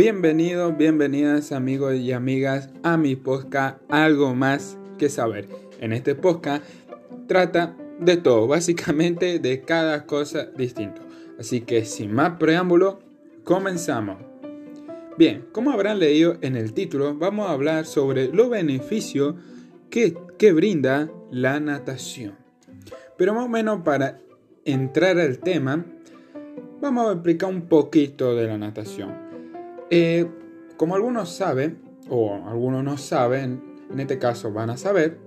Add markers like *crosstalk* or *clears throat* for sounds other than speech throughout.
Bienvenidos, bienvenidas amigos y amigas a mi podcast Algo más que saber. En este podcast trata de todo, básicamente de cada cosa distinto. Así que sin más preámbulo, comenzamos. Bien, como habrán leído en el título, vamos a hablar sobre los beneficios que, que brinda la natación. Pero más o menos para entrar al tema, vamos a explicar un poquito de la natación. Eh, como algunos saben, o algunos no saben, en este caso van a saber,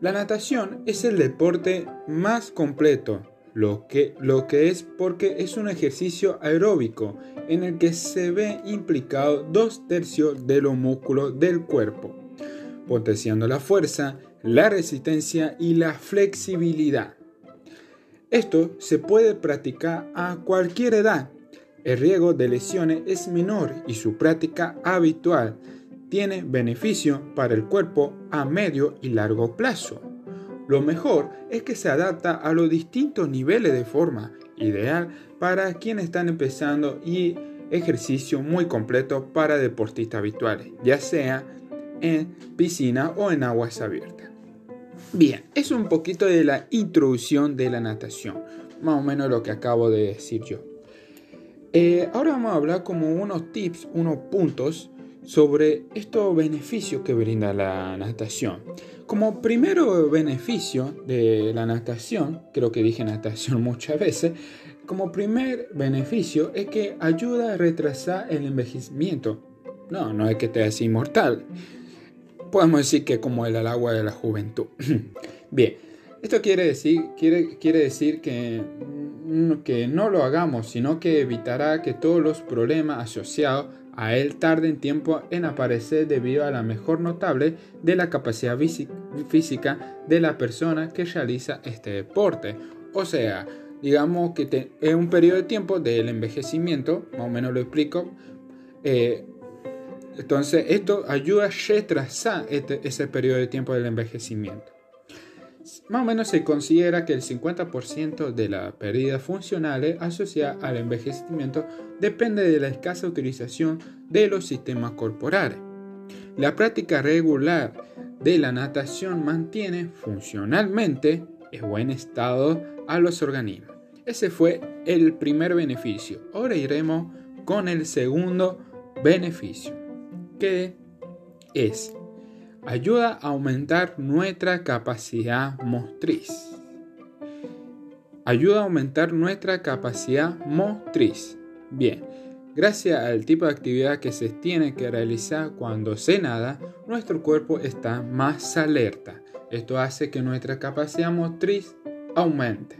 la natación es el deporte más completo, lo que, lo que es porque es un ejercicio aeróbico en el que se ve implicado dos tercios de los músculos del cuerpo, potenciando la fuerza, la resistencia y la flexibilidad. Esto se puede practicar a cualquier edad. El riesgo de lesiones es menor y su práctica habitual tiene beneficio para el cuerpo a medio y largo plazo. Lo mejor es que se adapta a los distintos niveles de forma, ideal para quienes están empezando y ejercicio muy completo para deportistas habituales, ya sea en piscina o en aguas abiertas. Bien, es un poquito de la introducción de la natación, más o menos lo que acabo de decir yo. Eh, ahora vamos a hablar como unos tips, unos puntos sobre estos beneficios que brinda la natación. Como primero beneficio de la natación, creo que dije natación *laughs* muchas veces, como primer beneficio es que ayuda a retrasar el envejecimiento. No, no es que te hace inmortal podemos decir que como el agua de la juventud. *clears throat* Bien, esto quiere decir, quiere, quiere decir que, mm, que no lo hagamos, sino que evitará que todos los problemas asociados a él tarden tiempo en aparecer debido a la mejor notable de la capacidad física de la persona que realiza este deporte. O sea, digamos que es un periodo de tiempo del envejecimiento, más o menos lo explico, eh, entonces, esto ayuda a retrasar este, ese periodo de tiempo del envejecimiento. Más o menos se considera que el 50% de la pérdida funcional asociada al envejecimiento depende de la escasa utilización de los sistemas corporales. La práctica regular de la natación mantiene funcionalmente en buen estado a los organismos. Ese fue el primer beneficio. Ahora iremos con el segundo beneficio que es ayuda a aumentar nuestra capacidad motriz. Ayuda a aumentar nuestra capacidad motriz. Bien, gracias al tipo de actividad que se tiene que realizar cuando se nada, nuestro cuerpo está más alerta. Esto hace que nuestra capacidad motriz aumente.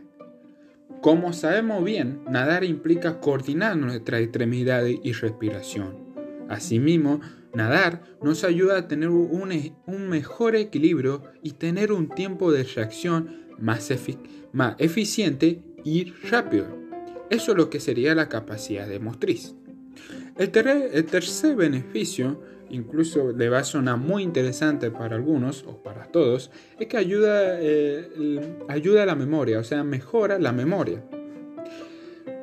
Como sabemos bien, nadar implica coordinar nuestras extremidades y respiración. Asimismo, nadar nos ayuda a tener un, e, mejor equilibrio y tener un tiempo de reacción más, eficiente y rápido. Eso es lo que sería la capacidad de motriz. El, tercer beneficio, incluso le va a sonar muy interesante para algunos o para todos, es que ayuda, eh, ayuda a la memoria, o sea, mejora la memoria.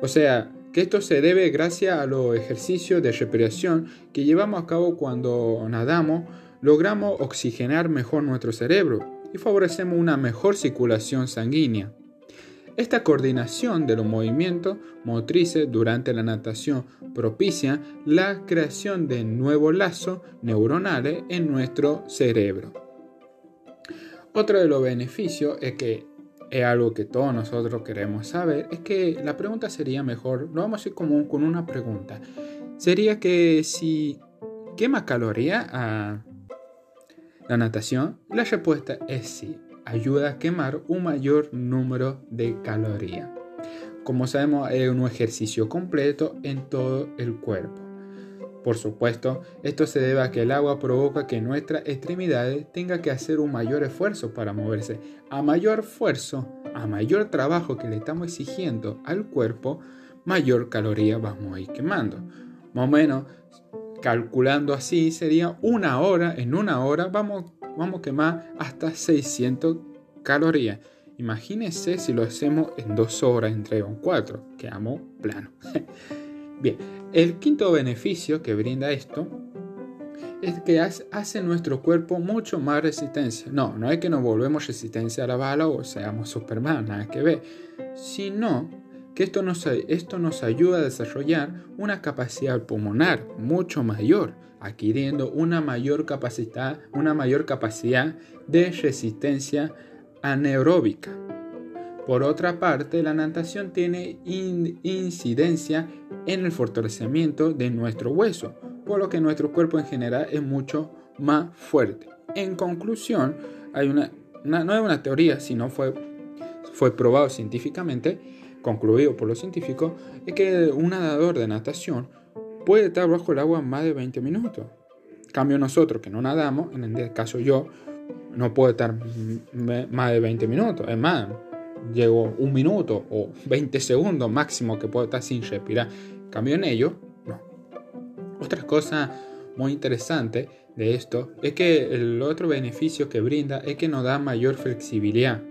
O sea, esto se debe gracias a los ejercicios de respiración que llevamos a cabo cuando nadamos, logramos oxigenar mejor nuestro cerebro y favorecemos una mejor circulación sanguínea. Esta coordinación de los movimientos motrices durante la natación propicia la creación de nuevos lazos neuronales en nuestro cerebro. Otro de los beneficios es que es algo que todos nosotros queremos saber, es que la pregunta sería mejor, lo vamos a ir como con una pregunta. Sería que si quema caloría a la natación, la respuesta es sí, ayuda a quemar un mayor número de calorías. Como sabemos, es un ejercicio completo en todo el cuerpo. Por supuesto, esto se debe a que el agua provoca que nuestras extremidades tengan que hacer un mayor esfuerzo para moverse. A mayor esfuerzo, a mayor trabajo que le estamos exigiendo al cuerpo, mayor caloría vamos a ir quemando. Más o menos, calculando así, sería una hora, en una hora vamos, vamos a quemar hasta 600 calorías. Imagínense si lo hacemos en dos horas, entre un cuatro, quedamos plano. *laughs* Bien, el quinto beneficio que brinda esto es que hace nuestro cuerpo mucho más resistencia. No, no es que nos volvemos resistencia a la bala o seamos Superman, nada que ver, sino que esto nos, esto nos ayuda a desarrollar una capacidad pulmonar mucho mayor, adquiriendo una mayor capacidad, una mayor capacidad de resistencia anaeróbica. Por otra parte, la natación tiene incidencia en el fortalecimiento de nuestro hueso, por lo que nuestro cuerpo en general es mucho más fuerte. En conclusión, hay una, no es una teoría, sino fue, fue probado científicamente, concluido por los científicos, es que un nadador de natación puede estar bajo el agua más de 20 minutos. Cambio nosotros que no nadamos, en el caso yo, no puedo estar más de 20 minutos. Es más, llego un minuto o 20 segundos máximo que puedo estar sin respirar. Cambio en ello, no. Otra cosa muy interesante de esto es que el otro beneficio que brinda es que nos da mayor flexibilidad.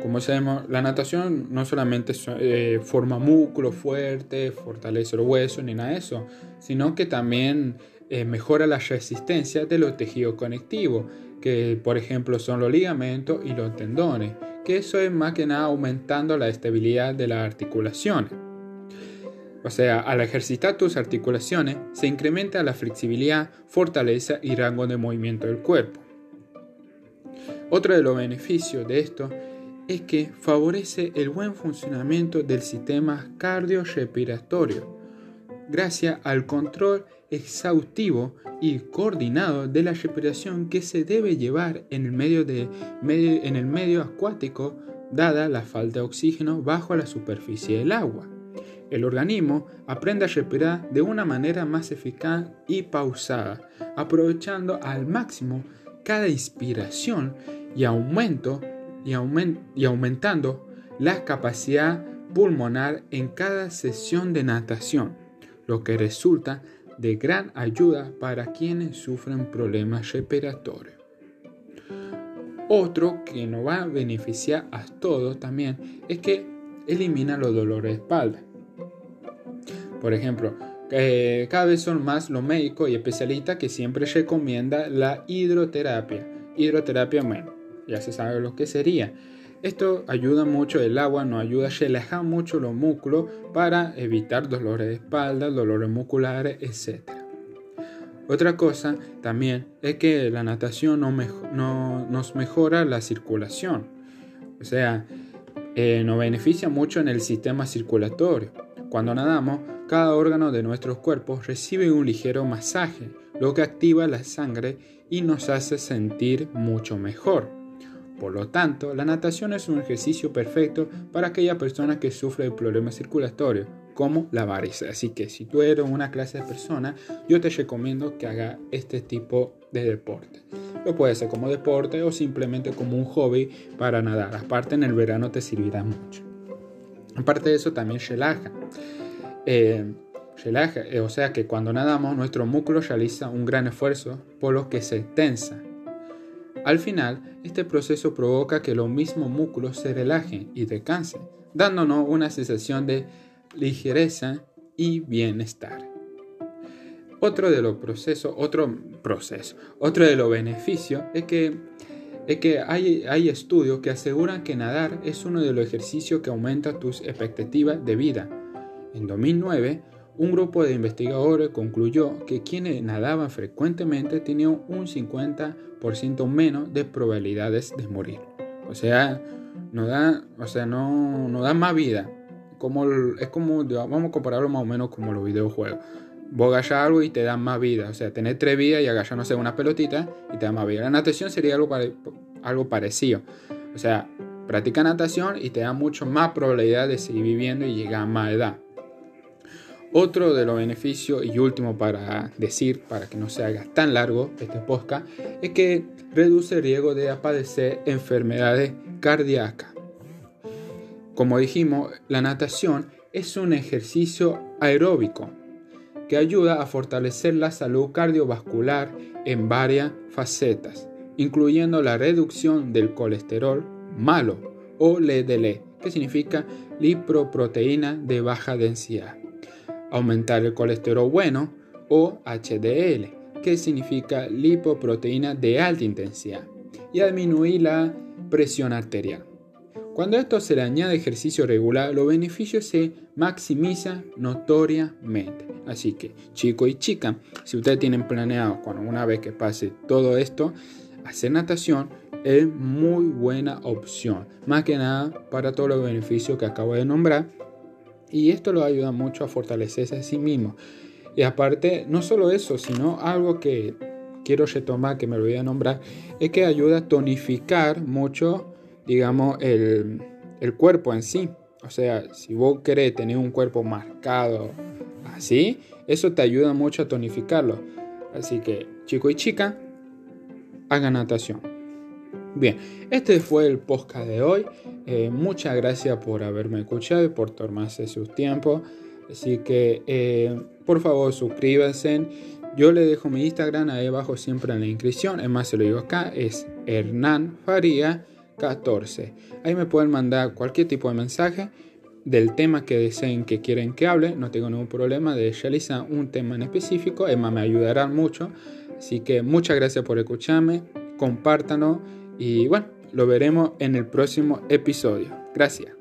Como sabemos, la natación no solamente eh, forma músculo fuerte, fortalece los huesos ni nada de eso, sino que también eh, mejora la resistencia de los tejidos conectivos, que por ejemplo son los ligamentos y los tendones, que eso es más que nada aumentando la estabilidad de las articulaciones. O sea, al ejercitar tus articulaciones se incrementa la flexibilidad, fortaleza y rango de movimiento del cuerpo. Otro de los beneficios de esto es que favorece el buen funcionamiento del sistema cardiorrespiratorio gracias al control exhaustivo y coordinado de la respiración que se debe llevar en el medio, de, en el medio acuático dada la falta de oxígeno bajo la superficie del agua. El organismo aprende a respirar de una manera más eficaz y pausada, aprovechando al máximo cada inspiración y, aumento, y, y aumentando la capacidad pulmonar en cada sesión de natación, lo que resulta de gran ayuda para quienes sufren problemas respiratorios. Otro que nos va a beneficiar a todos también es que elimina los dolores de espalda. Por ejemplo, eh, cada vez son más los médicos y especialistas que siempre recomienda la hidroterapia. Hidroterapia, bueno, ya se sabe lo que sería. Esto ayuda mucho, el agua nos ayuda a relajar mucho los músculos para evitar dolores de espalda, dolores musculares, etc. Otra cosa también es que la natación no, nos mejora la circulación. O sea, eh, nos beneficia mucho en el sistema circulatorio. Cuando nadamos, cada órgano de nuestros cuerpos recibe un ligero masaje, lo que activa la sangre y nos hace sentir mucho mejor. Por lo tanto, la natación es un ejercicio perfecto para aquella persona que sufre de problemas circulatorios, como la varices. Así que si tú eres una clase de persona, yo te recomiendo que haga este tipo de deporte. Lo puedes hacer como deporte o simplemente como un hobby para nadar. Aparte en el verano te servirá mucho. Aparte de eso también relaja. Eh, relaja, eh, o sea que cuando nadamos nuestro músculo realiza un gran esfuerzo por lo que se tensa. Al final, este proceso provoca que los mismos músculos se relajen y descansen, dándonos una sensación de ligereza y bienestar. Otro de los procesos, otro proceso, otro de los beneficios es que es que hay, hay estudios que aseguran que nadar es uno de los ejercicios que aumenta tus expectativas de vida. En 2009, un grupo de investigadores concluyó que quienes nadaban frecuentemente tenían un 50% menos de probabilidades de morir. O sea, no da, o sea, no, no da más vida. Como, es como, vamos a compararlo más o menos como los videojuegos vos agarras algo y te da más vida. O sea, tener tres vidas y agarrar, no sé, una pelotita y te da más vida. La natación sería algo, algo parecido. O sea, practica natación y te da mucho más probabilidad de seguir viviendo y llegar a más edad. Otro de los beneficios y último para decir, para que no se haga tan largo este podcast, es que reduce el riesgo de padecer enfermedades cardíacas. Como dijimos, la natación es un ejercicio aeróbico que ayuda a fortalecer la salud cardiovascular en varias facetas, incluyendo la reducción del colesterol malo o LDL, que significa lipoproteína de baja densidad. Aumentar el colesterol bueno o HDL, que significa lipoproteína de alta intensidad, y disminuir la presión arterial. Cuando esto se le añade ejercicio regular, los beneficios se maximizan notoriamente. Así que, chico y chica, si ustedes tienen planeado, cuando una vez que pase todo esto, hacer natación es muy buena opción. Más que nada para todos los beneficios que acabo de nombrar. Y esto lo ayuda mucho a fortalecerse a sí mismo. Y aparte, no solo eso, sino algo que quiero retomar, que me olvidé de nombrar, es que ayuda a tonificar mucho digamos, el, cuerpo en sí. O sea, si vos querés tener un cuerpo marcado así, eso te ayuda mucho a tonificarlo. Así que, chico y chica, hagan natación. Bien, este fue el podcast de hoy. Eh, muchas gracias por haberme escuchado y por tomarse su tiempo. Así que, eh, por favor, suscríbanse. Yo le dejo mi Instagram ahí abajo siempre en la inscripción. Es más, se lo digo acá. Es Hernán Faría 14. Ahí me pueden mandar cualquier tipo de mensaje del tema que deseen que quieren que hable. No tengo ningún problema de realizar un tema en específico. Emma me ayudará mucho. Así que muchas gracias por escucharme. Compártanlo y bueno, lo veremos en el próximo episodio. Gracias.